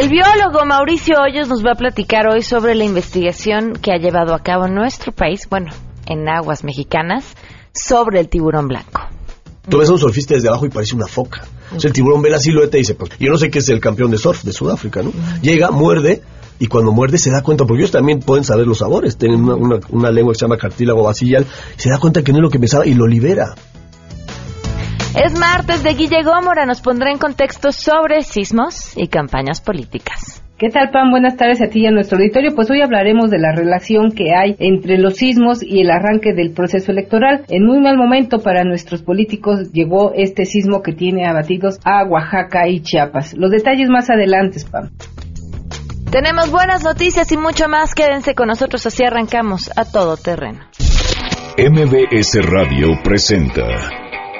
El biólogo Mauricio Hoyos nos va a platicar hoy sobre la investigación que ha llevado a cabo nuestro país, bueno, en aguas mexicanas, sobre el tiburón blanco. Tú ves a un surfista desde abajo y parece una foca. O sea, el tiburón ve la silueta y dice, pues, yo no sé qué es el campeón de surf de Sudáfrica, ¿no? Llega, muerde, y cuando muerde se da cuenta, porque ellos también pueden saber los sabores, tienen una, una- una lengua que se llama cartílago basillal, se da cuenta que no es lo que pensaba y lo libera. Es martes de Guille Gómora, nos pondrá en contexto sobre sismos y campañas políticas. ¿Qué tal, Pam? Buenas tardes a ti y a nuestro auditorio. Pues hoy hablaremos de la relación que hay entre los sismos y el arranque del proceso electoral. En muy mal momento para nuestros políticos llegó este sismo que tiene abatidos a Oaxaca y Chiapas. Los detalles más adelante, Pam. Tenemos buenas noticias y mucho más. Quédense con nosotros, así arrancamos a todo terreno. MBS Radio presenta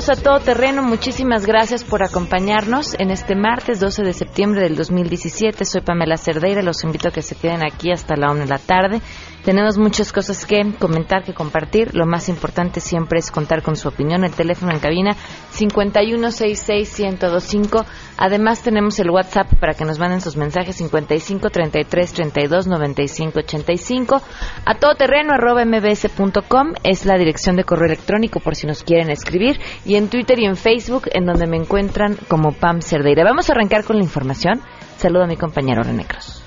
Bienvenidos a Todo Terreno. Muchísimas gracias por acompañarnos en este martes 12 de septiembre del 2017. Soy Pamela Cerdeira, los invito a que se queden aquí hasta la una de la tarde. Tenemos muchas cosas que comentar, que compartir. Lo más importante siempre es contar con su opinión. El teléfono en cabina 5166125. Además tenemos el WhatsApp para que nos manden sus mensajes 5533329585. A todoterreno arroba mbs.com es la dirección de correo electrónico por si nos quieren escribir. Y en Twitter y en Facebook en donde me encuentran como Pam Cerdeira. Vamos a arrancar con la información. Saludo a mi compañero René Cruz.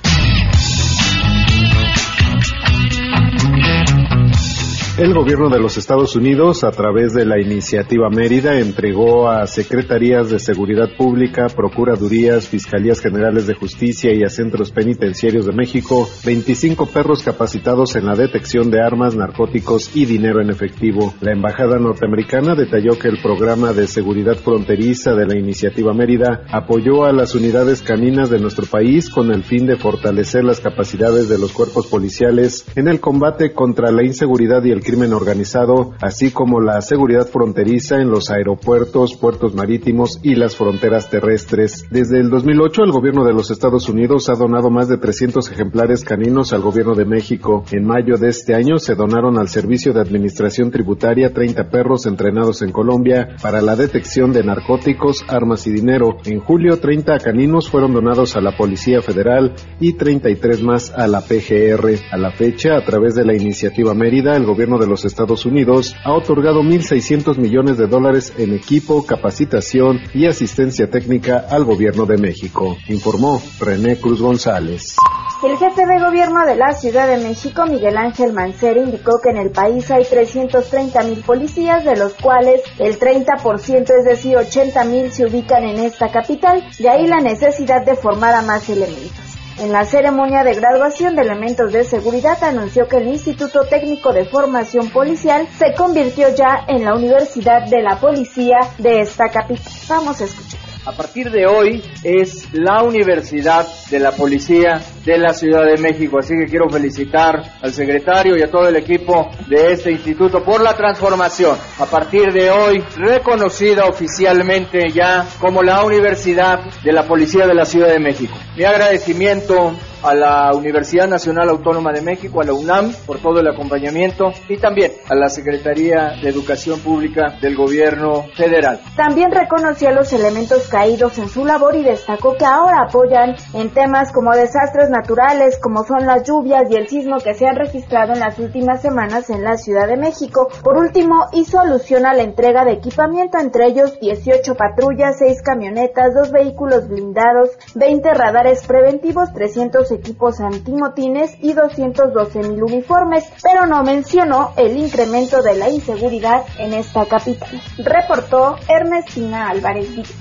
El gobierno de los Estados Unidos, a través de la iniciativa Mérida, entregó a secretarías de seguridad pública, procuradurías, fiscalías generales de justicia y a centros penitenciarios de México 25 perros capacitados en la detección de armas, narcóticos y dinero en efectivo. La embajada norteamericana detalló que el programa de seguridad fronteriza de la iniciativa Mérida apoyó a las unidades caninas de nuestro país con el fin de fortalecer las capacidades de los cuerpos policiales en el combate contra la inseguridad y el crimen organizado, así como la seguridad fronteriza en los aeropuertos, puertos marítimos y las fronteras terrestres. Desde el 2008, el gobierno de los Estados Unidos ha donado más de 300 ejemplares caninos al gobierno de México. En mayo de este año se donaron al Servicio de Administración Tributaria 30 perros entrenados en Colombia para la detección de narcóticos, armas y dinero. En julio, 30 caninos fueron donados a la Policía Federal y 33 más a la PGR. A la fecha, a través de la iniciativa Mérida, el gobierno de los Estados Unidos ha otorgado 1.600 millones de dólares en equipo, capacitación y asistencia técnica al gobierno de México, informó René Cruz González. El jefe de gobierno de la Ciudad de México, Miguel Ángel Mancera, indicó que en el país hay 330 mil policías, de los cuales el 30%, es decir, 80 mil, se ubican en esta capital, de ahí la necesidad de formar a más elementos. En la ceremonia de graduación de elementos de seguridad anunció que el Instituto Técnico de Formación Policial se convirtió ya en la Universidad de la Policía de esta capital. Vamos a escuchar. A partir de hoy es la Universidad de la Policía de la Ciudad de México. Así que quiero felicitar al secretario y a todo el equipo de este instituto por la transformación. A partir de hoy, reconocida oficialmente ya como la Universidad de la Policía de la Ciudad de México. Mi agradecimiento a la Universidad Nacional Autónoma de México, a la UNAM, por todo el acompañamiento y también a la Secretaría de Educación Pública del Gobierno Federal. También reconoció los elementos caídos en su labor y destacó que ahora apoyan en temas como desastres naturales, como son las lluvias y el sismo que se han registrado en las últimas semanas en la Ciudad de México. Por último, hizo alusión a la entrega de equipamiento, entre ellos 18 patrullas, 6 camionetas, 2 vehículos blindados, 20 radares preventivos, 300 equipos antimotines y 212 mil uniformes, pero no mencionó el incremento de la inseguridad en esta capital. Reportó Ernestina Álvarez Díaz.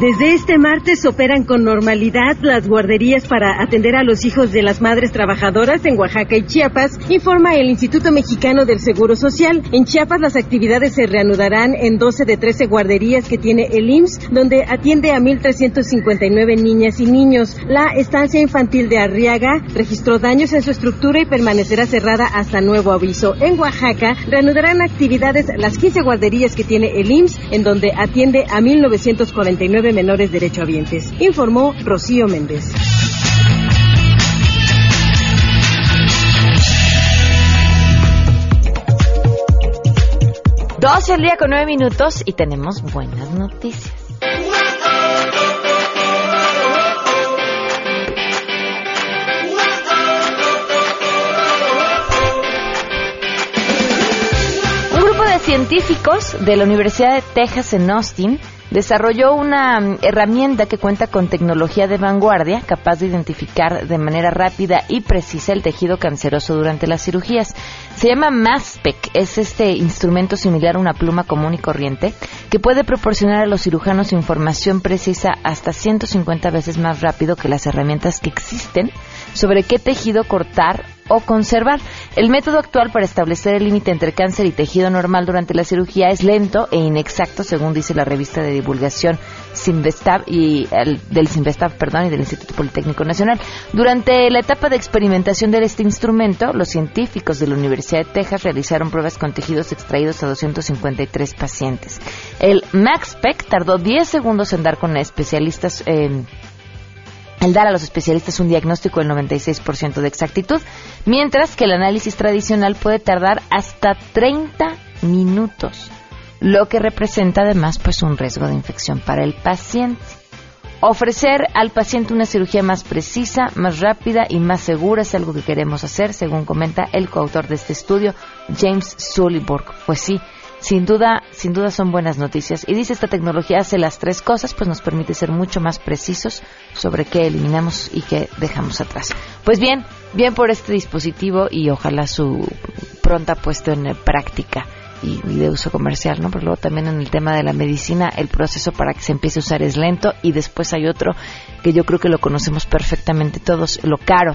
Desde este martes operan con normalidad las guarderías para atender a los hijos de las madres trabajadoras en Oaxaca y Chiapas, informa el Instituto Mexicano del Seguro Social. En Chiapas las actividades se reanudarán en 12 de 13 guarderías que tiene el IMSS, donde atiende a 1.359 niñas y niños. La estancia infantil de Arriaga registró daños en su estructura y permanecerá cerrada hasta nuevo aviso. En Oaxaca reanudarán actividades las 15 guarderías que tiene el IMSS, en donde atiende a 1.949 menores derechohabientes, informó Rocío Méndez. Dos el día con nueve minutos y tenemos buenas noticias. Un grupo de científicos de la Universidad de Texas en Austin desarrolló una mm, herramienta que cuenta con tecnología de vanguardia capaz de identificar de manera rápida y precisa el tejido canceroso durante las cirugías. Se llama MassPec, es este instrumento similar a una pluma común y corriente que puede proporcionar a los cirujanos información precisa hasta 150 veces más rápido que las herramientas que existen sobre qué tejido cortar o conservar. El método actual para establecer el límite entre cáncer y tejido normal durante la cirugía es lento e inexacto, según dice la revista de divulgación Sinvestav y el, del Sinvestav, perdón, y del Instituto Politécnico Nacional. Durante la etapa de experimentación de este instrumento, los científicos de la Universidad de Texas realizaron pruebas con tejidos extraídos a 253 pacientes. El MaxPec tardó 10 segundos en dar con especialistas eh, el dar a los especialistas un diagnóstico del 96% de exactitud, mientras que el análisis tradicional puede tardar hasta 30 minutos, lo que representa además pues un riesgo de infección para el paciente. Ofrecer al paciente una cirugía más precisa, más rápida y más segura es algo que queremos hacer, según comenta el coautor de este estudio, James Sulliburg. Pues sí, sin duda, sin duda son buenas noticias. Y dice esta tecnología hace las tres cosas, pues nos permite ser mucho más precisos sobre qué eliminamos y qué dejamos atrás. Pues bien, bien por este dispositivo y ojalá su pronta puesto en práctica y, y, de uso comercial, ¿no? Pero luego también en el tema de la medicina, el proceso para que se empiece a usar es lento y después hay otro que yo creo que lo conocemos perfectamente todos, lo caro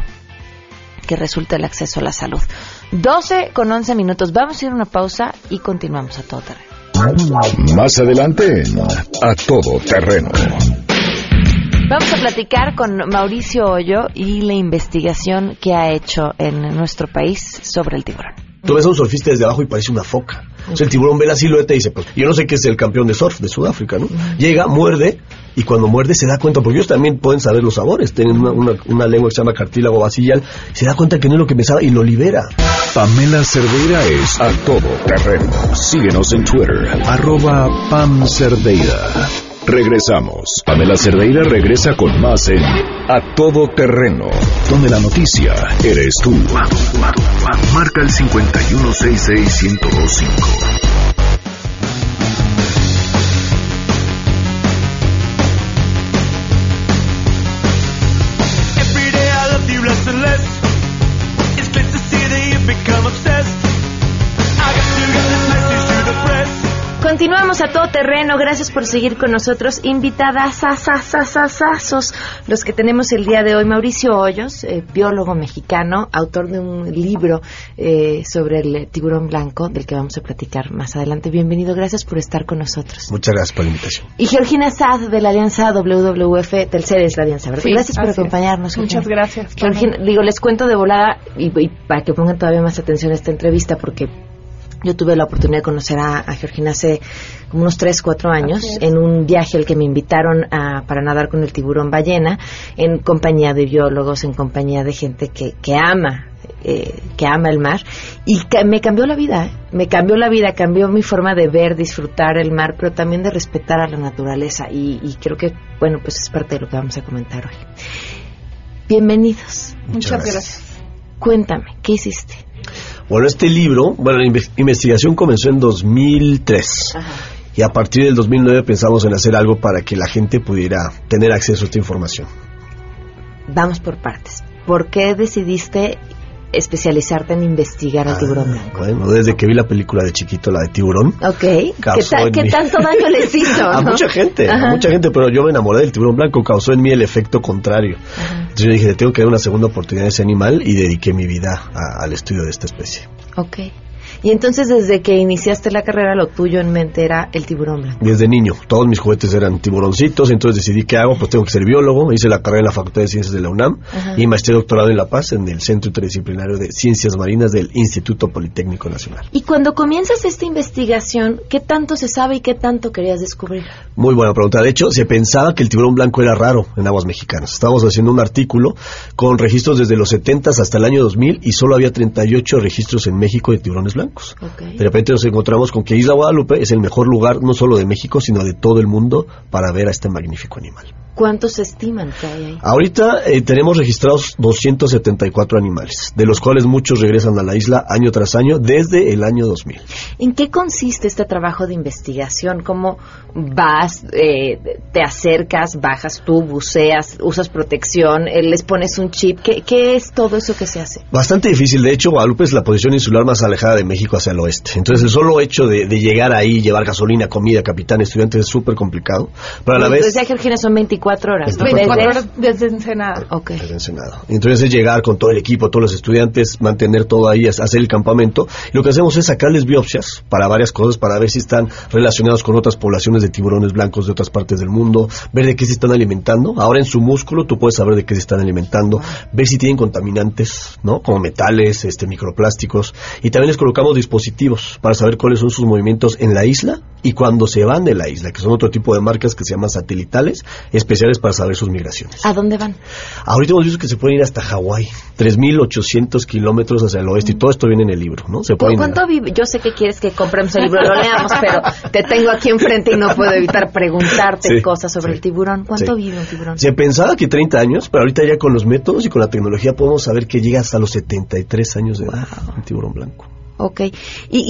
que resulta el acceso a la salud. 12 con 11 minutos. Vamos a ir a una pausa y continuamos a todo terreno. Más adelante, a todo terreno. Vamos a platicar con Mauricio Hoyo y la investigación que ha hecho en nuestro país sobre el tiburón. Tú ves a un surfista desde abajo y parece una foca. O sea, el tiburón ve la silueta y dice, pues yo no sé qué es el campeón de surf de Sudáfrica, ¿no? Llega, muerde, y cuando muerde se da cuenta, porque ellos también pueden saber los sabores, tienen una, una, una lengua que se llama cartílago basillal, se da cuenta que no es lo que pensaba y lo libera. Pamela Cerdeira es a todo terreno. Síguenos en Twitter, arroba Pam Cerdeira. Regresamos. Pamela Cerdeira regresa con más en A Todo Terreno, donde la noticia eres tú. Marca el 5166125. Continuamos a todo terreno. Gracias por seguir con nosotros. Invitadas a los que tenemos el día de hoy. Mauricio Hoyos, eh, biólogo mexicano, autor de un libro eh, sobre el tiburón blanco, del que vamos a platicar más adelante. Bienvenido. Gracias por estar con nosotros. Muchas gracias por la invitación. Y Georgina Sad, de la Alianza WWF, Telcel es la Alianza, ¿verdad? Sí, gracias por acompañarnos. Muchas gracias. Georgina, digo, les cuento de volada y, y para que pongan todavía más atención a esta entrevista, porque yo tuve la oportunidad de conocer a, a Georgina hace como unos 3, 4 años en un viaje al que me invitaron a, para nadar con el tiburón ballena, en compañía de biólogos, en compañía de gente que, que ama. eh, que ama el mar y que me cambió la vida, ¿eh? me cambió la vida, cambió mi forma de ver, disfrutar el mar, pero también de respetar a la naturaleza y, y creo que, bueno, pues es parte de lo que vamos a comentar hoy. Bienvenidos. Muchas gracias. Cuéntame, ¿qué hiciste? Bueno, este libro, bueno, la inve- investigación comenzó en 2003. Y a partir del 2009 pensamos en hacer algo para que la gente pudiera tener acceso a esta información. Vamos por partes. ¿Por qué decidiste especializarte en investigar al tiburón blanco? Bueno, desde que vi la película de chiquito, la de tiburón. Ok. ¿Qué, ta- tanto daño les hizo? a no? mucha gente, a mucha gente, pero yo me enamoré del tiburón blanco, causó en mí el efecto contrario. Entonces yo dije, le tengo que dar una segunda oportunidad a ese animal y dediqué mi vida a- al estudio de esta especie. Ok. Y entonces desde que iniciaste la carrera, lo tuyo en mente era el tiburón blanco. Desde niño, todos mis juguetes eran tiburoncitos, entonces decidí qué hago, pues tengo que ser biólogo, hice la carrera en la Facultad de Ciencias de la UNAM Ajá. y maestría doctorado en La Paz en el Centro Interdisciplinario de Ciencias Marinas del Instituto Politécnico Nacional. Y cuando comienzas esta investigación, ¿qué tanto se sabe y qué tanto querías descubrir? Muy buena pregunta. De hecho, se pensaba que el tiburón blanco era raro en aguas mexicanas. Estábamos haciendo un artículo con registros desde los 70 hasta el año 2000 y solo había 38 registros en México de tiburones blancos. De repente nos encontramos con que Isla Guadalupe es el mejor lugar no solo de México, sino de todo el mundo para ver a este magnífico animal. ¿Cuántos se estiman que hay ahí? Ahorita eh, tenemos registrados 274 animales, de los cuales muchos regresan a la isla año tras año desde el año 2000. ¿En qué consiste este trabajo de investigación? ¿Cómo vas, eh, te acercas, bajas tú, buceas, usas protección, eh, les pones un chip? ¿Qué, qué es todo eso que se hace? Bastante difícil, de hecho Guadalupe es la posición insular más alejada de México hacia el oeste. Entonces el solo hecho de, de llegar ahí, llevar gasolina, comida, capitán, estudiantes es súper complicado. Pero a la vez... Decía Georgina, son 24 horas. ¿no? 24 Desde- horas desde Ensenada. Ok. desde Ensenada. Entonces es llegar con todo el equipo, todos los estudiantes, mantener todo ahí, hacer el campamento. Lo que hacemos es sacarles biopsias para varias cosas, para ver si están relacionados con otras poblaciones de tiburones blancos de otras partes del mundo, ver de qué se están alimentando. Ahora en su músculo tú puedes saber de qué se están alimentando, ver si tienen contaminantes, ¿no? Como metales, este, microplásticos. Y también les colocamos dispositivos para saber cuáles son sus movimientos en la isla y cuando se van de la isla, que son otro tipo de marcas que se llaman satelitales, especiales para saber sus migraciones. ¿A dónde van? Ahorita hemos visto que se pueden ir hasta Hawái, 3.800 kilómetros hacia el oeste, y todo esto viene en el libro, ¿no? Se ¿Cu- pueden ir. ¿Cuánto vive? Yo sé que quieres que compremos el libro, lo leamos, pero te tengo aquí enfrente y no puedo evitar preguntarte Sí, cosas sobre sí, el tiburón. ¿Cuánto sí. vive un tiburón? Se pensaba que 30 años, pero ahorita ya con los métodos y con la tecnología podemos saber que llega hasta los 73 años de edad, un tiburón blanco. Ok. ¿Y,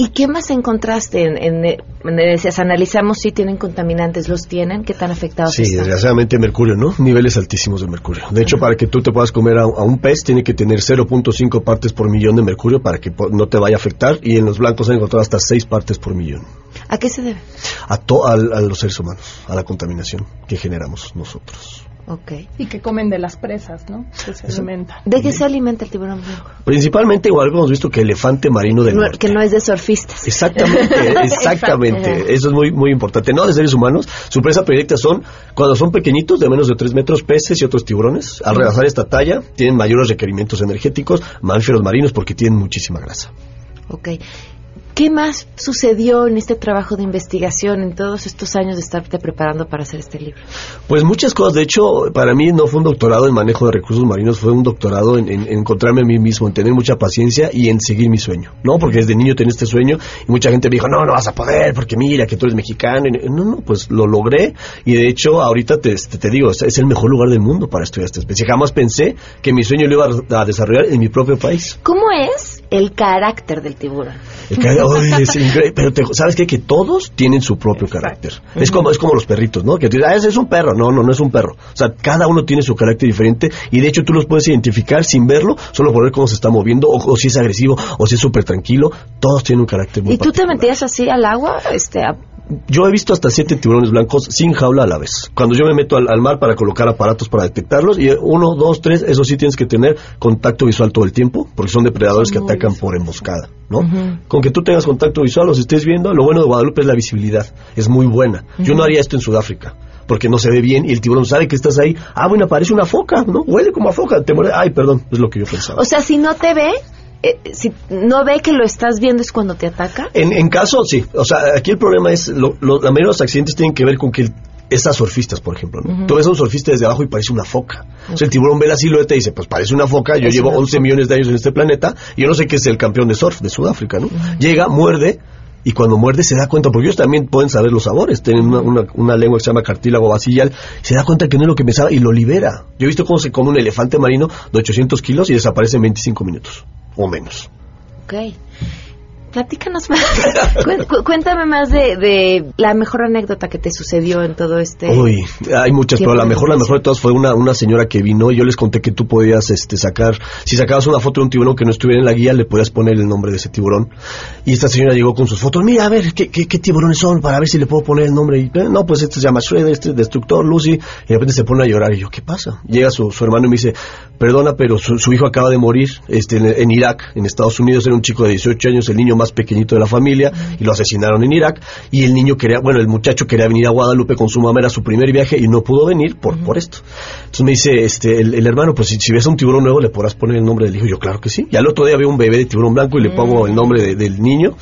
y qué más encontraste? En, en, en- decías, analizamos si tienen contaminantes, ¿los tienen? ¿Qué tan afectados Sí, están? desgraciadamente mercurio, ¿no? Niveles altísimos de mercurio. De hecho, para que tú te puedas comer a, a un pez, tiene que tener 0.5 partes por millón de mercurio para que no te vaya a afectar, y en los blancos han encontrado hasta 6 partes por millón. ¿A qué se debe? A, to- al- a los seres humanos, a la contaminación que generamos nosotros. Ok. Y que comen de las presas, ¿no? Que se alimentan. ¿De qué se alimenta el tiburón blanco? Principalmente, igual hemos visto que elefante marino del No- norte. que no es de surfistas. Exactamente, exactamente. Eso es muy muy importante. No de seres humanos. Su presa predilecta son, cuando son pequeñitos, de menos de 3 metros, peces y otros tiburones. Al rebasar esta talla, tienen mayores requerimientos energéticos, mamíferos marinos, porque tienen muchísima grasa. Ok. ¿Qué más sucedió en este trabajo de investigación en todos estos años de estarte preparando para hacer este libro? Pues muchas cosas. De hecho, para mí no fue un doctorado en manejo de recursos marinos, fue un doctorado en, en- en encontrarme a mí mismo, en tener mucha paciencia y en seguir mi sueño. No, porque desde niño tenía este sueño y mucha gente me dijo, no, no vas a poder, porque mira que tú eres mexicano. Y no, no, pues lo logré y de hecho ahorita te, te, te digo, es, es el mejor lugar del mundo para estudiar esta especie. Jamás pensé que mi sueño lo iba a, a desarrollar en mi propio país. ¿Cómo es el carácter del tiburón? El ay, es increíble, pero te- sabes qué? que todos tienen su propio carácter. Es como es como los perritos, ¿no? Que tú dices, ah, ese es un perro. No, no, no es un perro. O sea, cada uno tiene su carácter diferente y de hecho tú los puedes identificar sin verlo, solo por ver cómo se está moviendo o, o si es agresivo o si es súper tranquilo. Todos tienen un carácter muy ¿Y tú te metías así al agua? Este, a- Yo he visto hasta siete tiburones blancos sin jaula a la vez. Cuando yo me meto al, al mar para colocar aparatos para detectarlos, y uno, dos, tres, eso sí tienes que tener contacto visual todo el tiempo, porque son depredadores que atacan por emboscada, ¿no? Con que tú tengas contacto visual, los estés viendo, lo bueno de Guadalupe es la visibilidad, es muy buena. Yo no haría esto en Sudáfrica. Porque no se ve bien y el tiburón sabe que estás ahí. Ah, bueno, parece una foca, ¿no? Huele como a foca. Te muere. Ay, perdón, es lo que yo pensaba. o sea, si no te ve, eh, si no ve que lo estás viendo es cuando te ataca. En, en caso, sí. O sea, aquí el problema es, lo, lo- la mayoría de los accidentes tienen que ver con que el- estas surfistas, por ejemplo, ¿no? Tú ves a un surfista desde abajo y parece una foca. O sea, el tiburón ve la silueta y dice, pues parece una foca, yo Es llevo una 11 foca. millones de años en este planeta y yo no sé qué es el campeón de surf de Sudáfrica, ¿no? Llega, muerde y cuando muerde se da cuenta, porque ellos también pueden saber los sabores, tienen una, una- una lengua que se llama cartílago basillal, se da cuenta que no es lo que pensaba y lo libera. Yo he visto cómo se come un elefante marino de 800 kilos y desaparece en 25 minutos o menos. Ok. Platícanos más. cuéntame más de, la mejor anécdota que te sucedió en todo este. Uy, hay muchas, pero la mejor, la mejor de todas fue una, una señora que vino y yo les conté que tú podías este, sacar, si sacabas una foto de un tiburón que no estuviera en la guía, le podías poner el nombre de ese tiburón. Y esta señora llegó con sus fotos, mira, a ver, ¿qué, qué, tiburones son? Para ver si le puedo poner el nombre. Y, eh, no, pues este se llama Shredder, este es Destructor, Lucy. Y de repente se pone a llorar. Y yo, ¿qué pasa? Llega su, su hermano y me dice, perdona, pero su, hijo acaba de morir este, en, en Irak, en Estados Unidos, era un chico de 18 años, el niño más pequeñito de la familia y lo asesinaron en Irak y el niño quería, bueno, el muchacho quería venir a Guadalupe con su mamá, era su primer viaje y no pudo venir por, por esto. Entonces me dice este el, hermano, pues si, ves a un tiburón nuevo le podrás poner el nombre del hijo. yo, claro que sí. Y al otro día veo un bebé de tiburón blanco y le pongo el nombre del niño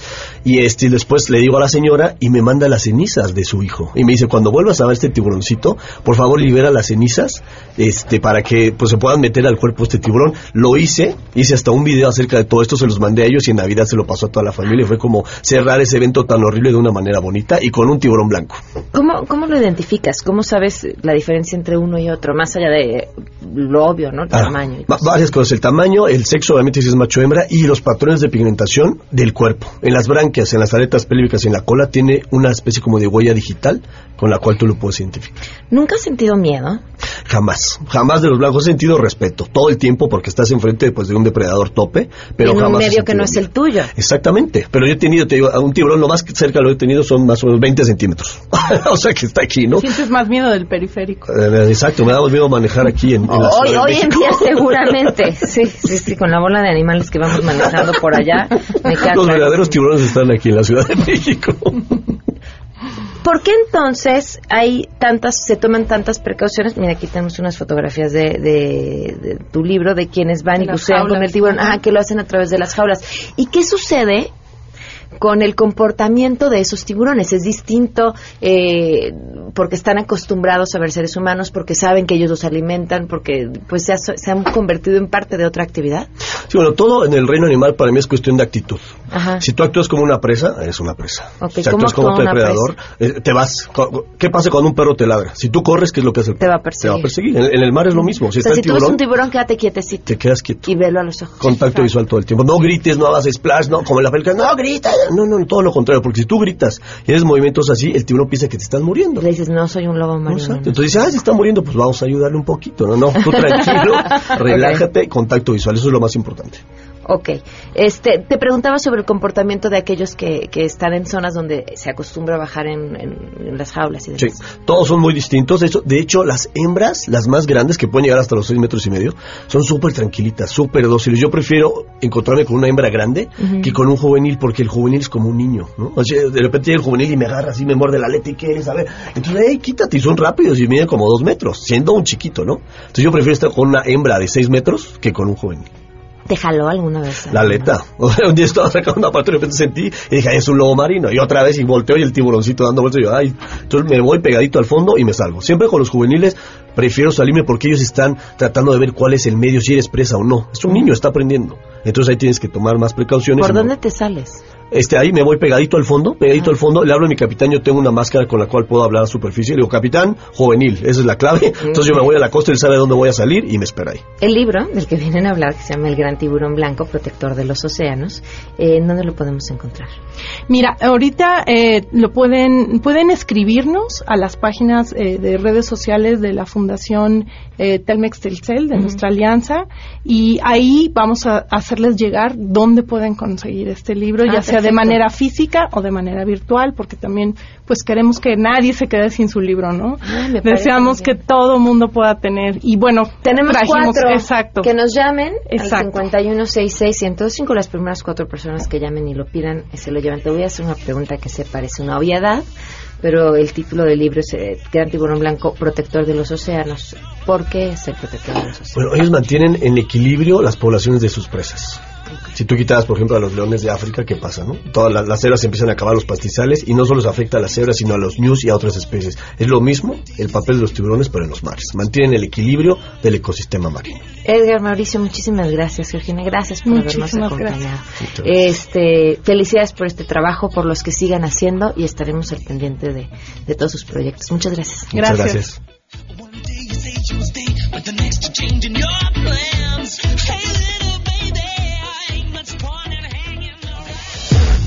y este después le digo a la señora y me manda las cenizas de su hijo y me dice, cuando vuelvas a ver este tiburoncito, por favor libera las cenizas este para que pues se puedan meter al cuerpo este tiburón. Lo hice, hice hasta un video acerca de todo esto, se los mandé a ellos y en Navidad se lo pasó a toda la familia. Fue como cerrar ese evento tan horrible de una manera bonita y con un tiburón blanco. ¿Cómo, cómo lo identificas? ¿Cómo sabes la diferencia entre uno y otro? Más allá de lo obvio, ¿no? El ah, tamaño. varias cosas. El tamaño, el sexo, obviamente si es macho hembra, y los patrones de pigmentación del cuerpo. En las branquias, en las aletas pélvicas y en la cola tiene una especie como de huella digital con la cual tú lo puedes identificar. ¿Nunca has sentido miedo? Jamás, jamás de los blancos he sentido respeto todo el tiempo porque estás enfrente pues, de un depredador tope, pero en un medio que no es el tuyo. Exactamente, pero yo he tenido, te digo, a un tiburón lo más cerca lo he tenido son más o menos 20 centímetros, o sea que está aquí, ¿no? Sientes más miedo del periférico. Eh, exacto, me da más miedo manejar aquí en, la Hoy, hoy en día seguramente, sí, sí, sí, con la bola de animales que vamos manejando por allá. Los verdaderos tiburones están aquí en la Ciudad de México. ¿Por qué entonces hay tantas, se toman tantas precauciones? Mira, aquí tenemos unas fotografías de, tu libro de quienes van y bucean con el tiburón, ah, que lo hacen a través de las jaulas. ¿Y qué sucede con el comportamiento de esos tiburones. Es distinto eh, porque están acostumbrados a ver seres humanos, porque saben que ellos los alimentan, porque pues se, han convertido en parte de otra actividad. Sí, bueno, todo en el reino animal para mí es cuestión de actitud. Si tú actúas como una presa, eres una presa. si actúas como un depredador, eh, te vas. ¿Qué pasa cuando un perro te ladra? Si tú corres, ¿qué es lo que hace? Te va a perseguir. Te va a perseguir. En, el mar es lo mismo. Si, tú ves un tiburón, quédate quietecito. Te quedas quieto. Y velo a los ojos. Contacto visual todo el tiempo. No grites, no hagas splash, no, como en la película, no grites. No, no, todo lo contrario, porque si tú gritas y haces movimientos así, el tiburón piensa que te estás muriendo. Le dices, no, soy un lobo marino. Entonces dices, ah, se está muriendo, pues vamos a ayudarle un poquito. No, no, tú tranquilo, relájate, contacto visual, eso es lo más importante. Ok. Este, te preguntaba sobre el comportamiento de aquellos que, que están en zonas donde se acostumbra a bajar en, las jaulas y demás. Sí, todos son muy distintos. De hecho, de hecho, las hembras, las más grandes, que pueden llegar hasta los seis metros y medio, son súper tranquilitas, súper dóciles. Yo prefiero encontrarme con una hembra grande que con un juvenil, porque el juvenil es como un niño, ¿no? O sea, de repente llega el juvenil y me agarra así, me muerde la aleta y quieres, a ver. Entonces, hey, quítate, y son rápidos y miden como dos metros, siendo un chiquito, ¿no? Entonces yo prefiero estar con una hembra de seis metros que con un juvenil. ¿Te jaló alguna vez? La aleta. un día estaba sacando una parte y de repente sentí y dije, es un lobo marino. Y otra vez y volteo y el tiburoncito dando vueltas y yo, ay. Entonces me voy pegadito al fondo y me salgo. Siempre con los juveniles prefiero salirme porque ellos están tratando de ver cuál es el medio, si eres presa o no. Es un niño, está aprendiendo. Entonces ahí tienes que tomar más precauciones. ¿Por dónde te sales? Este, ahí me voy pegadito al fondo, pegadito al fondo, le hablo a mi capitán, yo tengo una máscara con la cual puedo hablar a superficie, le digo, capitán, juvenil, esa es la clave, entonces yo me voy a la costa, él sabe dónde voy a salir y me espera ahí. El libro del que vienen a hablar, que se llama El Gran Tiburón Blanco, Protector de los Océanos, ¿en dónde lo podemos encontrar? Mira, ahorita eh, lo pueden, pueden escribirnos a las páginas eh, de redes sociales de la Fundación eh, Telmex Telcel, de nuestra alianza, y ahí vamos a hacerles llegar dónde pueden conseguir este libro, ya ah, sea de manera física o de manera virtual, porque también pues queremos que nadie se quede sin su libro, ¿no? Ah, Deseamos que todo mundo pueda tener. Y bueno, tenemos cuatro exacto. que nos llamen exacto. al 5166 las primeras cuatro personas que llamen y lo pidan se lo llevan. Te voy a hacer una pregunta que se parece una obviedad, pero el título del libro es eh, Gran Tiburón Blanco, Protector de los Océanos. ¿Por qué es el protector de los océanos? Bueno, ellos mantienen en equilibrio las poblaciones de sus presas. Si tú quitas, por ejemplo, a los leones de África, ¿qué pasa? No? Todas las, cebras empiezan a acabar los pastizales y no solo se afecta a las cebras, sino a los ñus y a otras especies. Es lo mismo el papel de los tiburones, pero en los mares. Mantienen el equilibrio del ecosistema marino. Edgar Mauricio, muchísimas gracias. Georgina, gracias por habernos acompañado. Este, felicidades por este trabajo, por los que sigan haciendo y estaremos al pendiente de, de todos sus proyectos. Muchas gracias. Muchas gracias.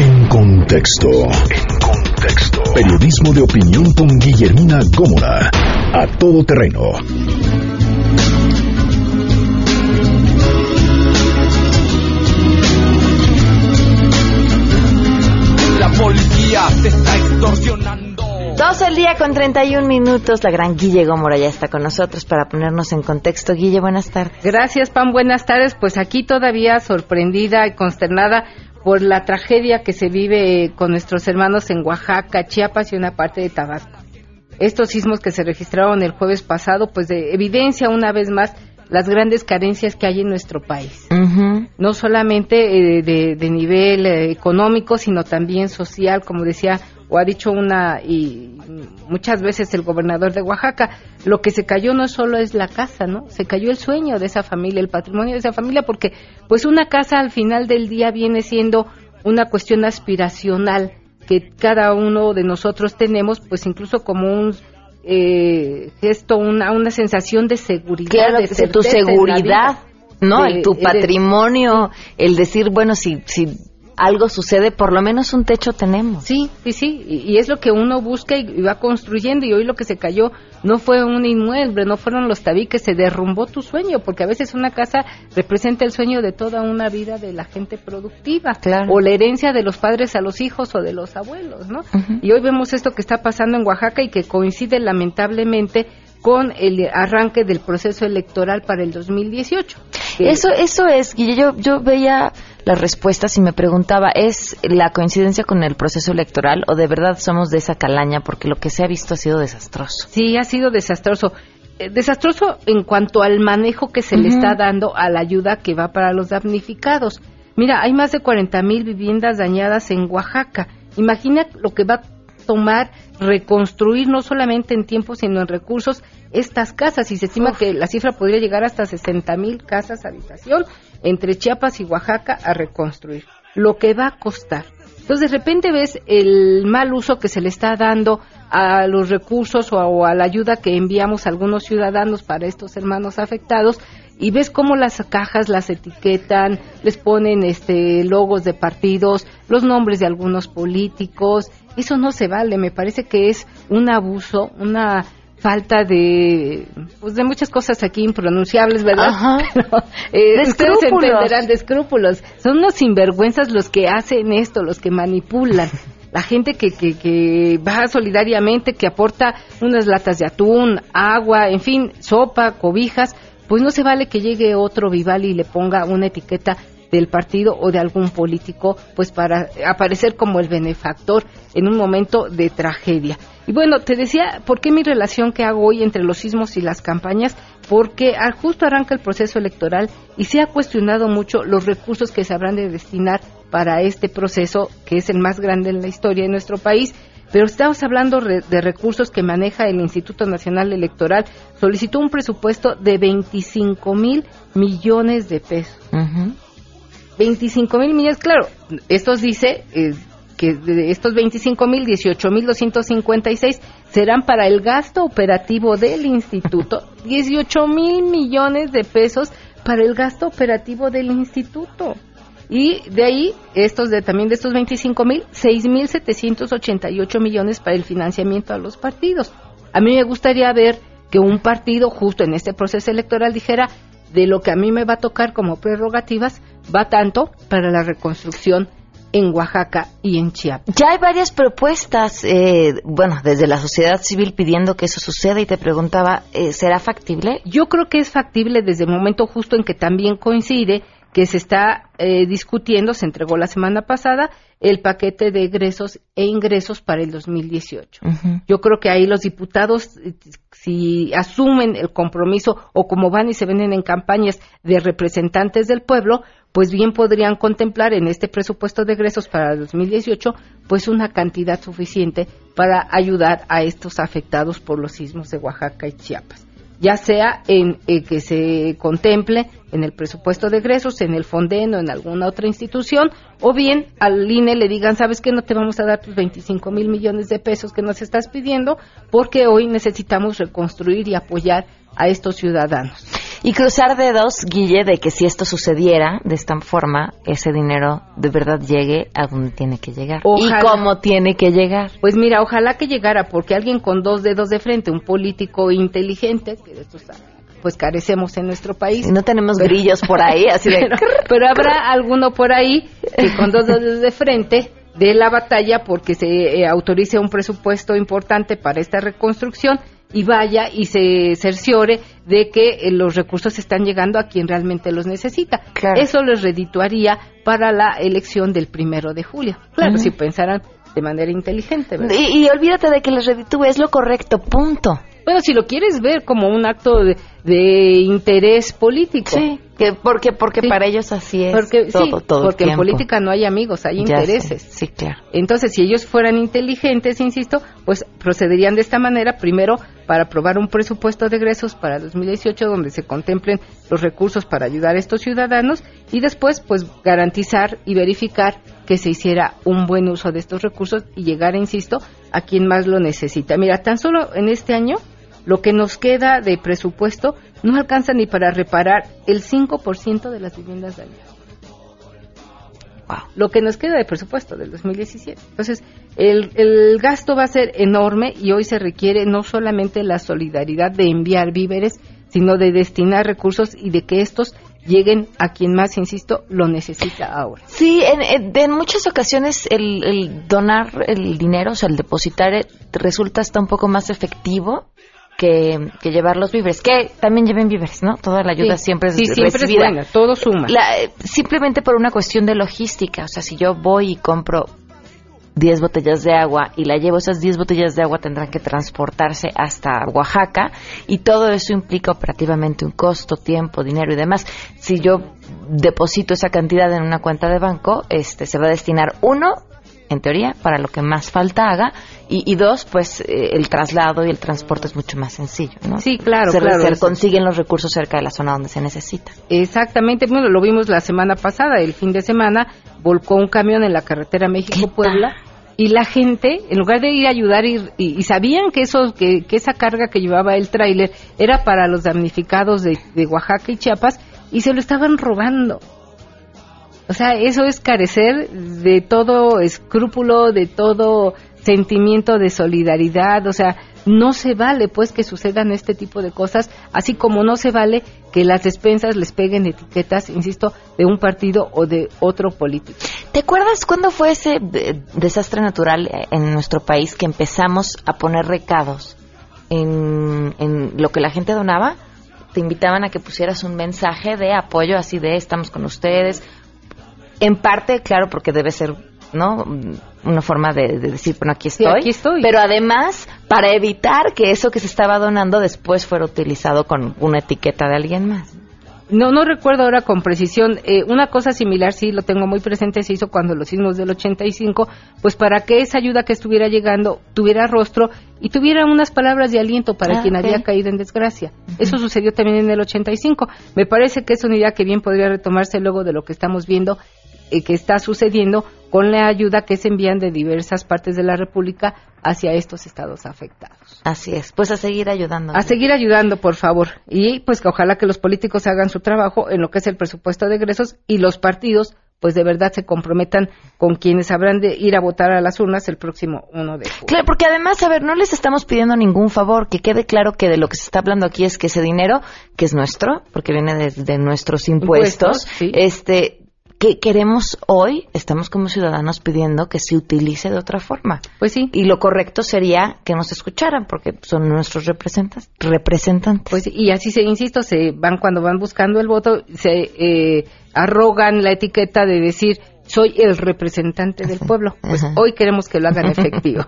En contexto. En contexto. Periodismo de opinión con Guillermina Gómora. A todo terreno. La policía te está extorsionando. Dos el día con 31 minutos. La gran Guille Gómora ya está con nosotros para ponernos en contexto. Guille, buenas tardes. Gracias, Pam. Buenas tardes. Pues aquí todavía sorprendida y consternada por la tragedia que se vive con nuestros hermanos en Oaxaca, Chiapas y una parte de Tabasco. Estos sismos que se registraron el jueves pasado, pues de evidencia una vez más las grandes carencias que hay en nuestro país. No solamente eh, de, de, nivel eh, económico, sino también social, como decía o ha dicho una y muchas veces el gobernador de Oaxaca, lo que se cayó no solo es la casa, ¿no? Se cayó el sueño de esa familia, el patrimonio de esa familia, porque pues una casa al final del día viene siendo una cuestión aspiracional que cada uno de nosotros tenemos, pues incluso como un eh, gesto, una, una sensación de seguridad, claro, de, tu seguridad, ¿no? De, tu patrimonio, de, el decir, bueno, si, si algo sucede, por lo menos un techo tenemos. Sí, sí, sí, y, y es lo que uno busca y, y, va construyendo y hoy lo que se cayó no fue un inmueble, no fueron los tabiques, se derrumbó tu sueño, porque a veces una casa representa el sueño de toda una vida de la gente productiva, claro. o la herencia de los padres a los hijos o de los abuelos, ¿no? Uh -huh. Y hoy vemos esto que está pasando en Oaxaca y que coincide lamentablemente con el arranque del proceso electoral para el 2018. Eso, eso es, Guille, yo, yo veía las respuestas y me preguntaba, ¿es la coincidencia con el proceso electoral o de verdad somos de esa calaña? Porque lo que se ha visto ha sido desastroso. Sí, ha sido desastroso. Eh, desastroso en cuanto al manejo que se uh -huh. le está dando a la ayuda que va para los damnificados. Mira, hay más de 40 mil viviendas dañadas en Oaxaca. Imagina lo que va a tomar reconstruir no solamente en tiempo sino en recursos estas casas y se estima Uf. que la cifra podría llegar hasta 60 mil casas habitación entre Chiapas y Oaxaca a reconstruir. Lo que va a costar. Entonces de repente ves el mal uso que se le está dando a los recursos o a, o a la ayuda que enviamos a algunos ciudadanos para estos hermanos afectados y ves cómo las cajas las etiquetan, les ponen este logos de partidos, los nombres de algunos políticos, eso no se vale, me parece que es un abuso, una falta de pues de muchas cosas aquí impronunciables, ¿verdad? Ajá. Pero, eh, de ustedes entenderán de escrúpulos. Son unos sinvergüenzas los que hacen esto, los que manipulan. La gente que, que, que va solidariamente, que aporta unas latas de atún, agua, en fin, sopa, cobijas, pues no se vale que llegue otro Vival y le ponga una etiqueta del partido o de algún político, pues para aparecer como el benefactor en un momento de tragedia. Y bueno, te decía, ¿por qué mi relación que hago hoy entre los sismos y las campañas? Porque justo arranca el proceso electoral y se ha cuestionado mucho los recursos que se habrán de destinar para este proceso, que es el más grande en la historia de nuestro país. Pero estamos hablando de recursos que maneja el Instituto Nacional Electoral. Solicitó un presupuesto de 25 mil millones de pesos. Uh. 25 mil millones, claro, estos dice eh, que de estos 25 mil, 18 mil 256 serán para el gasto operativo del instituto, 18 mil millones de pesos para el gasto operativo del instituto. Y de ahí, estos de también de estos 25 mil, 6 mil 788 millones para el financiamiento a los partidos. A mí me gustaría ver que un partido justo en este proceso electoral dijera, de lo que a mí me va a tocar como prerrogativas va tanto para la reconstrucción en Oaxaca y en Chiapas. Ya hay varias propuestas, eh, bueno, desde la sociedad civil pidiendo que eso suceda y te preguntaba, eh, ¿será factible? Yo creo que es factible desde el momento justo en que también coincide que se está eh, discutiendo, se entregó la semana pasada, el paquete de egresos e ingresos para el 2018. Uh -huh. Yo creo que ahí los diputados, si asumen el compromiso o como van y se venden en campañas de representantes del pueblo, pues bien podrían contemplar en este presupuesto de egresos para el 2018 pues una cantidad suficiente para ayudar a estos afectados por los sismos de Oaxaca y Chiapas. ya sea en eh, que se contemple en el presupuesto de egresos, en el Fonden o en alguna otra institución, o bien al INE le digan, sabes que no te vamos a dar tus 25 mil millones de pesos que nos estás pidiendo, porque hoy necesitamos reconstruir y apoyar a estos ciudadanos. Y cruzar dedos, Guille, de que si esto sucediera de esta forma, ese dinero de verdad llegue a donde tiene que llegar. Ojalá. Y cómo tiene que llegar. Pues mira, ojalá que llegara, porque alguien con dos dedos de frente, un político inteligente, que de pues carecemos en nuestro país. No tenemos grillos por ahí, así de... Pero, pero habrá alguno por ahí que con dos dedos de frente de la batalla porque se eh, autorice un presupuesto importante para esta reconstrucción y vaya y se cerciore de que eh, los recursos están llegando a quien realmente los necesita. Claro. Eso les redituaría para la elección del primero de julio. Claro, si pensaran de manera inteligente. y olvídate de que les reditúe, es lo correcto, punto. Bueno, si lo quieres ver como un acto de, de interés político. Sí, que porque porque para ellos así es Porque, todo, sí, todo el porque en política no hay amigos, hay Ya sé, intereses. Sí, claro. Entonces, si ellos fueran inteligentes, insisto, pues procederían de esta manera, primero para aprobar un presupuesto de egresos para 2018 donde se contemplen los recursos para ayudar a estos ciudadanos y después, pues garantizar y verificar que se hiciera un buen uso de estos recursos y llegar, insisto, a quien más lo necesita. Mira, tan solo en este año lo que nos queda de presupuesto no alcanza ni para reparar el 5% de las viviendas dañadas lo que nos queda de presupuesto del 2017. Entonces, el, el gasto va a ser enorme y hoy se requiere no solamente la solidaridad de enviar víveres, sino de destinar recursos y de que estos lleguen a quien más, insisto, lo necesita ahora. Sí, en, en- en muchas ocasiones el, el donar el dinero, o sea, el depositar, eh, resulta hasta un poco más efectivo que, que llevar los víveres. Que también lleven víveres, ¿no? Toda la ayuda Sí. siempre es Sí, siempre es buena, todo suma. La- eh, simplemente por una cuestión de logística. O sea, si yo voy y compro 10 botellas de agua y la llevo, esas 10 botellas de agua tendrán que transportarse hasta Oaxaca y todo eso implica operativamente un costo, tiempo, dinero y demás. Si yo deposito esa cantidad en una cuenta de banco, este se va a destinar uno en teoría, para lo que más falta haga, y, y dos, pues eh, el traslado y el transporte es mucho más sencillo, ¿no? Sí, claro, se, claro, se consiguen los recursos cerca de la zona donde se necesita. Exactamente, bueno, lo vimos la semana pasada, el fin de semana, volcó un camión en la carretera México-Puebla y la gente, en lugar de ir a ayudar y, y- y sabían que, eso, que, que esa carga que llevaba el tráiler era para los damnificados de, de Oaxaca y Chiapas y se lo estaban robando. O sea, eso es carecer de todo escrúpulo, de todo sentimiento de solidaridad, o sea, no se vale pues que sucedan este tipo de cosas, así como no se vale que las despensas les peguen etiquetas, insisto, de un partido o de otro político. ¿Te acuerdas cuándo fue ese desastre natural en nuestro país que empezamos a poner recados en lo que la gente donaba? Te invitaban a que pusieras un mensaje de apoyo así de estamos con ustedes. En parte, claro, porque debe ser, ¿no? Una forma de, de decir, bueno, aquí Sí, estoy. aquí estoy. Pero además, para evitar que eso que se estaba donando después fuera utilizado con una etiqueta de alguien más. No, no recuerdo ahora con precisión. Eh, una cosa similar, sí, lo tengo muy presente, se hizo cuando los sismos del 85, pues para que esa ayuda que estuviera llegando tuviera rostro y tuviera unas palabras de aliento para Ah, quien ok. había caído en desgracia. Eso sucedió también en el 85. Me parece que es una idea que bien podría retomarse luego de lo que estamos viendo eh, que está sucediendo con la ayuda que se envían de diversas partes de la República hacia estos estados afectados. Así es, pues a seguir ayudando. A seguir ayudando, por favor. Y pues que ojalá que los políticos hagan su trabajo en lo que es el presupuesto de egresos y los partidos pues de verdad se comprometan con quienes habrán de ir a votar a las urnas el próximo 1 de julio. Claro, porque además, a ver, no les estamos pidiendo ningún favor, que quede claro que de lo que se está hablando aquí es que ese dinero, que es nuestro, porque viene de, de nuestros impuestos, Impuestos, sí. este, que queremos hoy, estamos como ciudadanos pidiendo que se utilice de otra forma. Pues sí. Y lo correcto sería que nos escucharan, porque son nuestros representantes. representantes. Pues y así se, insisto, se van cuando van buscando el voto, se eh, arrogan la etiqueta de decir soy el representante del pueblo. Pues Ajá. hoy queremos que lo hagan efectivo.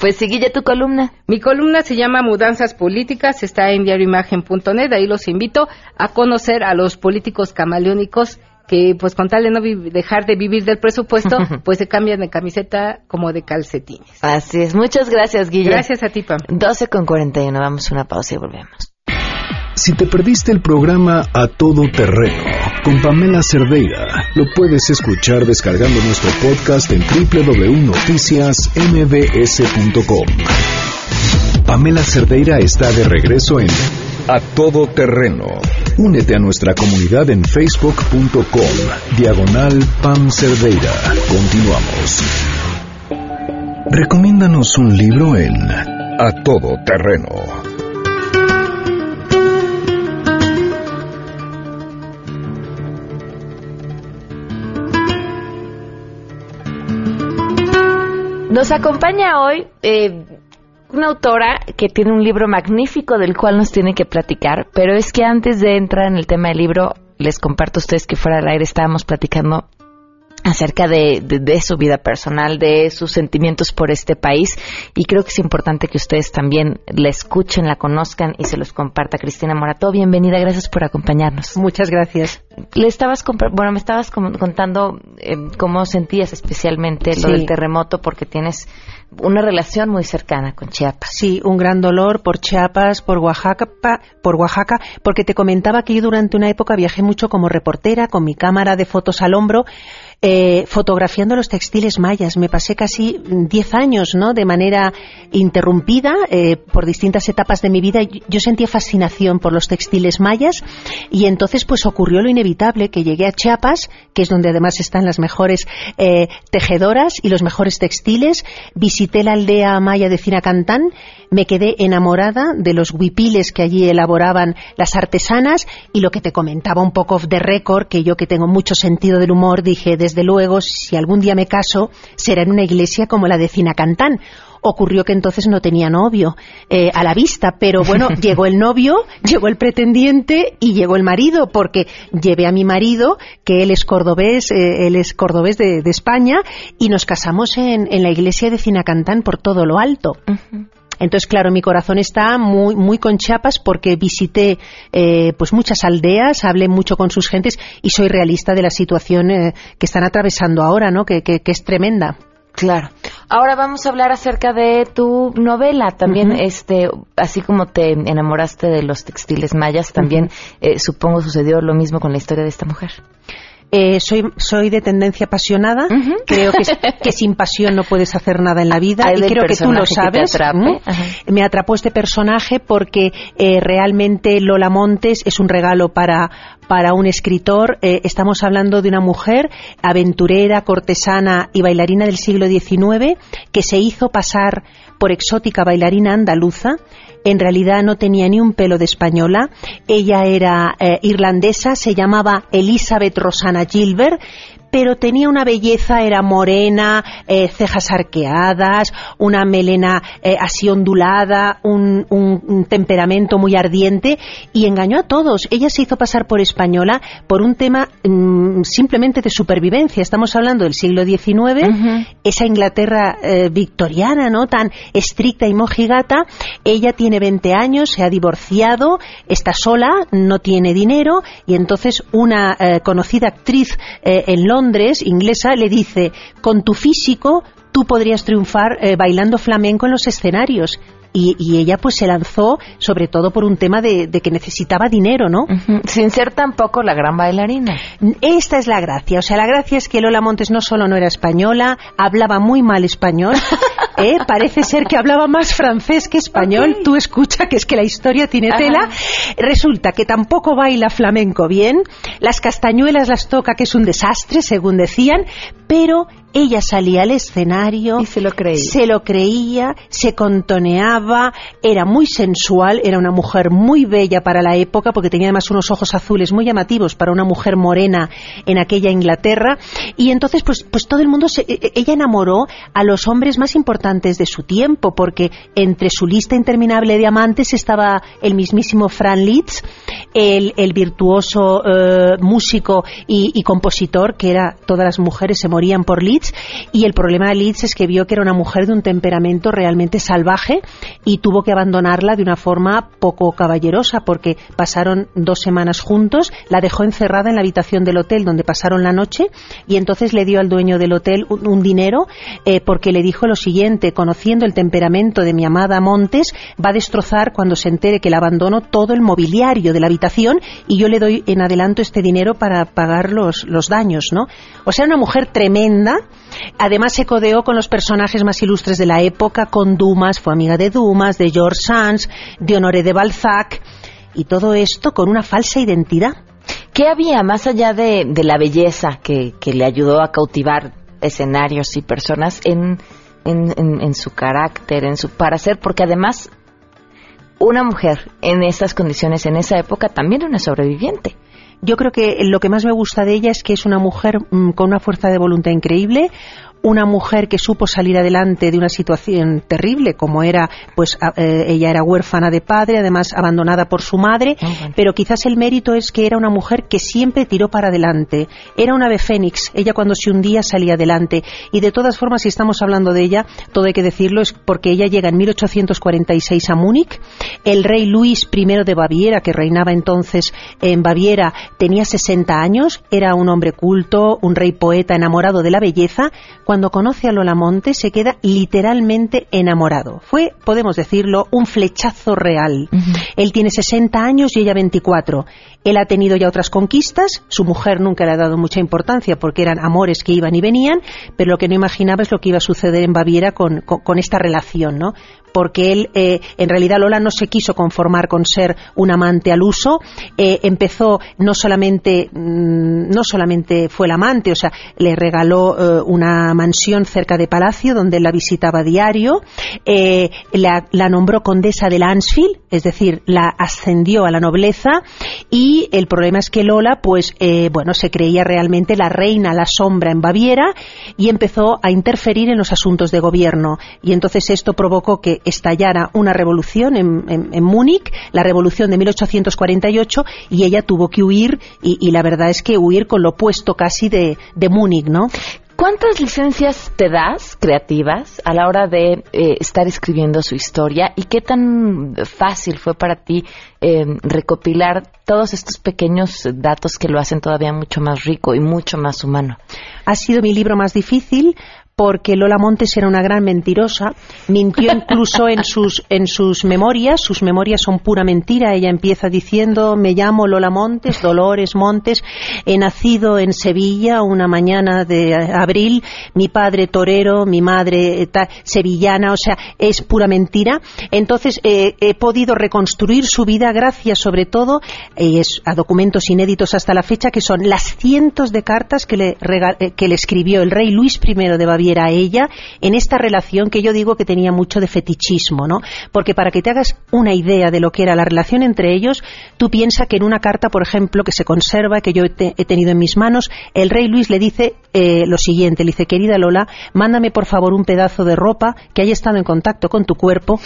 pues sigue tu columna. Mi columna se llama Mudanzas Políticas, está en diarioimagen.net, ahí los invito a conocer a los políticos camaleónicos que pues con tal de no dejar de vivir del presupuesto, pues se cambian de camiseta como de calcetines. Así es. Muchas gracias, Guille. Gracias a ti, Pam. 12 con 41. Vamos a una pausa y volvemos. Si te perdiste el programa A Todo Terreno con Pamela Cerdeira, lo puedes escuchar descargando nuestro podcast en www.noticiasmbs.com. Pamela Cerdeira está de regreso en A Todo Terreno. Únete a nuestra comunidad en facebook.com, diagonal Pam Cerdeira. Continuamos. Recomiéndanos un libro en A Todo Terreno. Nos acompaña hoy eh, una autora que tiene un libro magnífico del cual nos tiene que platicar, pero es que antes de entrar en el tema del libro, les comparto a ustedes que fuera del aire estábamos platicando acerca de, de, su vida personal, de sus sentimientos por este país y creo que es importante que ustedes también la escuchen, la conozcan y se los comparta. Cristina Morato, bienvenida, gracias por acompañarnos. Muchas gracias. Le estabas bueno, me estabas contando eh, cómo sentías especialmente lo del terremoto porque tienes una relación muy cercana con Chiapas. Sí, un gran dolor por Chiapas, por Oaxaca, por Oaxaca, porque te comentaba que yo durante una época viajé mucho como reportera con mi cámara de fotos al hombro eh, fotografiando los textiles mayas. Me pasé casi 10 años, ¿no? De manera interrumpida eh, por distintas etapas de mi vida. Yo sentía fascinación por los textiles mayas y entonces pues ocurrió lo inevitable que llegué a Chiapas, que es donde además están las mejores eh, tejedoras y los mejores textiles. Visité la aldea maya de Cinacantán me quedé enamorada de los huipiles que allí elaboraban las artesanas y lo que te comentaba un poco de récord, que yo que tengo mucho sentido del humor, dije, desde luego, si algún día me caso, será en una iglesia como la de Cinacantán ocurrió que entonces no tenía novio eh, a la vista, pero bueno, llegó el novio, llegó el pretendiente y llegó el marido, porque llevé a mi marido, que él es cordobés, eh, él es cordobés de, España, y nos casamos en, la iglesia de Cinacantán por todo lo alto. Entonces, claro, mi corazón está muy, muy con Chiapas porque visité eh, pues muchas aldeas, hablé mucho con sus gentes y soy realista de la situación eh, que están atravesando ahora, ¿no? Que, que, es tremenda. Claro. Ahora vamos a hablar acerca de tu novela. También, este, así como te enamoraste de los textiles mayas, también eh, supongo sucedió lo mismo con la historia de esta mujer. Eh, soy, soy de tendencia apasionada. Creo que, sin pasión no puedes hacer nada en la vida. y creo que tú lo sabes. Me atrapó este personaje porque eh, realmente Lola Montes es un regalo para, para un escritor. Eh, estamos hablando de una mujer aventurera, cortesana y bailarina del siglo XIX que se hizo pasar por exótica bailarina andaluza en realidad no tenía ni un pelo de española. Ella era eh, irlandesa, se llamaba Elizabeth Rosana Gilbert pero tenía una belleza, era morena, eh, cejas arqueadas, una melena eh, así ondulada, un, temperamento muy ardiente y engañó a todos. Ella se hizo pasar por española por un tema mm, simplemente de supervivencia. Estamos hablando del siglo XIX, esa Inglaterra eh, victoriana, ¿no? Tan estricta y mojigata. Ella tiene 20 años, se ha divorciado, está sola, no tiene dinero y entonces una conocida actriz en Londres Londres, inglesa, le dice, con tu físico tú podrías triunfar eh, bailando flamenco en los escenarios. Y, ella pues se lanzó sobre todo por un tema de, que necesitaba dinero, ¿no? Sin ser tampoco la gran bailarina. Esta es la gracia, o sea, la gracia es que Lola Montes no solo no era española, hablaba muy mal español, ¿eh? parece ser que hablaba más francés que español, tú escucha que es que la historia tiene tela, resulta que tampoco baila flamenco bien, las castañuelas las toca que es un desastre, según decían, pero ella salía al escenario, y se lo creía, se, lo creía, se contoneaba, era muy sensual, era una mujer muy bella para la época porque tenía además unos ojos azules muy llamativos para una mujer morena en aquella Inglaterra. Y entonces pues pues todo el mundo se, e, e, ella enamoró a los hombres más importantes de su tiempo porque entre su lista interminable de amantes estaba el mismísimo Fran Liszt, el, el virtuoso eh, músico y, y compositor que era todas las mujeres se morían por Liszt y el problema de Leeds es que vio que era una mujer de un temperamento realmente salvaje y tuvo que abandonarla de una forma poco caballerosa porque pasaron dos semanas juntos, la dejó encerrada en la habitación del hotel donde pasaron la noche y entonces le dio al dueño del hotel un, dinero eh, porque le dijo lo siguiente conociendo el temperamento de mi amada Montes, va a destrozar cuando se entere que le abandono todo el mobiliario de la habitación y yo le doy en adelanto este dinero para pagar los, los daños, ¿no? O sea, una mujer tremenda. Además se codeó con los personajes más ilustres de la época, con Dumas, fue amiga de Dumas, de George Sands, de Honoré de Balzac, y todo esto con una falsa identidad. ¿Qué había más allá de, la belleza que, le ayudó a cautivar escenarios y personas en, su carácter, en su para ser? Porque además una mujer en estas condiciones, en esa época, también era una sobreviviente. Yo creo que lo que más me gusta de ella es que es una mujer mm, con una fuerza de voluntad increíble, una mujer que supo salir adelante de una situación terrible como era pues eh, ella era huérfana de padre además abandonada por su madre ah, pero quizás el mérito es que era una mujer que siempre tiró para adelante. Era una ave fénix. Ella cuando se hundía salía adelante. Y de todas formas si estamos hablando de ella todo hay que decirlo es porque ella llega en 1846 a Múnich. El rey Luis I de Baviera que reinaba entonces en Baviera tenía 60 años. Era un hombre culto un rey poeta enamorado de la belleza. Cuando conoce a Lola Monte se queda literalmente enamorado. Fue, podemos decirlo, un flechazo real. Él tiene 60 años y ella 24. Él ha tenido ya otras conquistas, su mujer nunca le ha dado mucha importancia porque eran amores que iban y venían, pero lo que no imaginaba es lo que iba a suceder en Baviera con, esta relación, ¿no? porque él, eh, en realidad Lola no se quiso conformar con ser un amante al uso, eh, empezó no solamente, mm, no solamente fue el amante, o sea, le regaló eh, una mansión cerca de Palacio donde la visitaba diario, la, la, nombró condesa de Lansfield, es decir, la ascendió a la nobleza y el problema es que Lola, pues, bueno, se creía realmente la reina, la sombra en Baviera y empezó a interferir en los asuntos de gobierno y entonces esto provocó que estallara una revolución en, Múnich, la revolución de 1848, y ella tuvo que huir, y, la verdad es que huir con lo opuesto casi de, Múnich, ¿no? ¿Cuántas licencias te das creativas a la hora de eh, estar escribiendo su historia y qué tan fácil fue para ti em, recopilar todos estos pequeños datos que lo hacen todavía mucho más rico y mucho más humano? Ha sido mi libro más difícil porque Lola Montes era una gran mentirosa, mintió incluso en sus, en sus memorias, sus memorias son pura mentira, ella empieza diciendo, me llamo Lola Montes, Dolores Montes, he nacido en Sevilla una mañana de abril, mi padre torero, mi madre eh, sevillana, o sea, es pura mentira. Entonces, eh, he podido reconstruir su vida gracias sobre todo eh, a documentos inéditos hasta la fecha, que son las cientos de cartas que le, que le escribió el rey Luis I de Baviera a ella en esta relación que yo digo que tenía mucho de fetichismo, ¿no? Porque para que te hagas una idea de lo que era la relación entre ellos, tú piensas que en una carta, por ejemplo, que se conserva, que yo he, tenido en mis manos, el rey Luis le dice eh, lo siguiente, le dice, querida Lola, mándame por favor un pedazo de ropa que haya estado en contacto con tu cuerpo,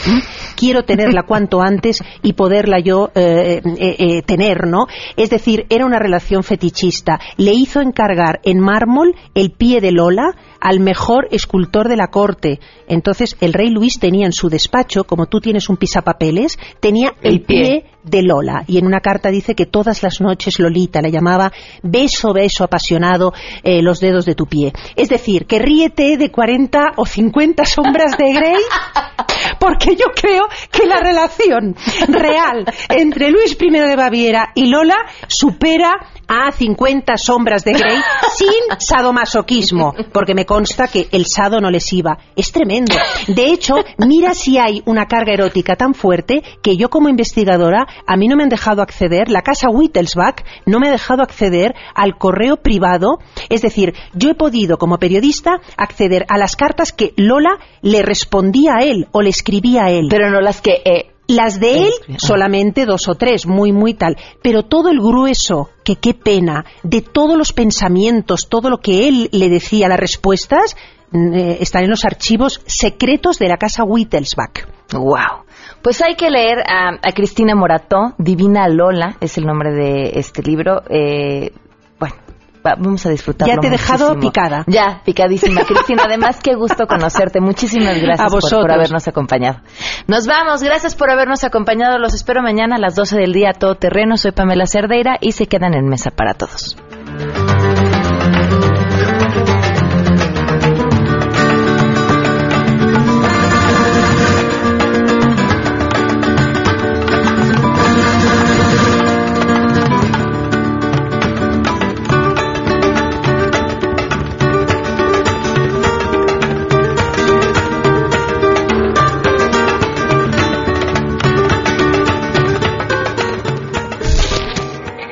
quiero tenerla cuanto antes y poderla yo eh, eh, tener, ¿no? Es decir, era una relación fetichista. Le hizo encargar en mármol el pie de Lola, al mejor escultor de la corte. Entonces el rey Luis tenía en su despacho, como tú tienes un pisapapeles, tenía el, pie. De Lola. Y en una carta dice que todas las noches Lolita la llamaba beso, beso apasionado eh, los dedos de tu pie. Es decir, que ríete de 40 o 50 sombras de Grey, porque yo creo que la relación real entre Luis I de Baviera y Lola supera a 50 sombras de Grey sin sadomasoquismo, porque me consta que el sado no les iba. Es tremendo. De hecho, mira si hay una carga erótica tan fuerte que yo como investigadora, a mí no me han dejado acceder, la casa Wittelsbach no me ha dejado acceder al correo privado, es decir, yo he podido como periodista acceder a las cartas que Lola le respondía a él o le escribía a él. Pero no las que... Eh, las de él, solamente dos o tres, muy, muy tal. Pero todo el grueso, que qué pena, de todos los pensamientos, todo lo que él le decía, las respuestas, mm, eh, están en los archivos secretos de la casa Wittelsbach. ¡Wow! Pues hay que leer a, Cristina Morató, Divina Lola, es el nombre de este libro. Eh, bueno, vamos a disfrutarlo. Ya te he dejado picada. Ya, picadísima, Cristina. Además, qué gusto conocerte. Muchísimas gracias por, habernos acompañado. Nos vamos. Gracias por habernos acompañado. Los espero mañana a las 12 del día todo terreno. Soy Pamela Cerdeira y se quedan en mesa para todos.